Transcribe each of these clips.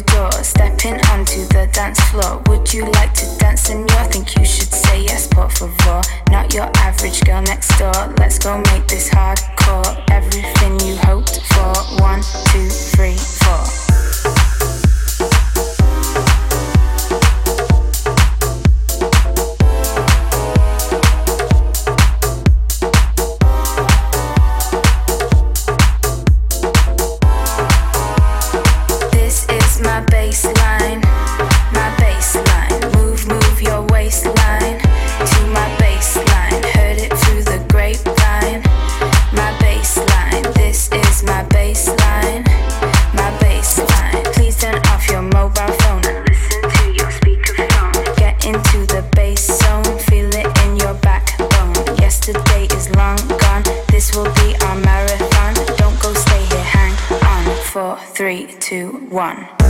two stepping onto the dance floor. Would you like to dance in your? Think you should say yes, por favor. Not your average girl next door. Let's go make this hardcore. Everything you hoped for. One, two, three, four. one.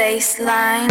Baseline,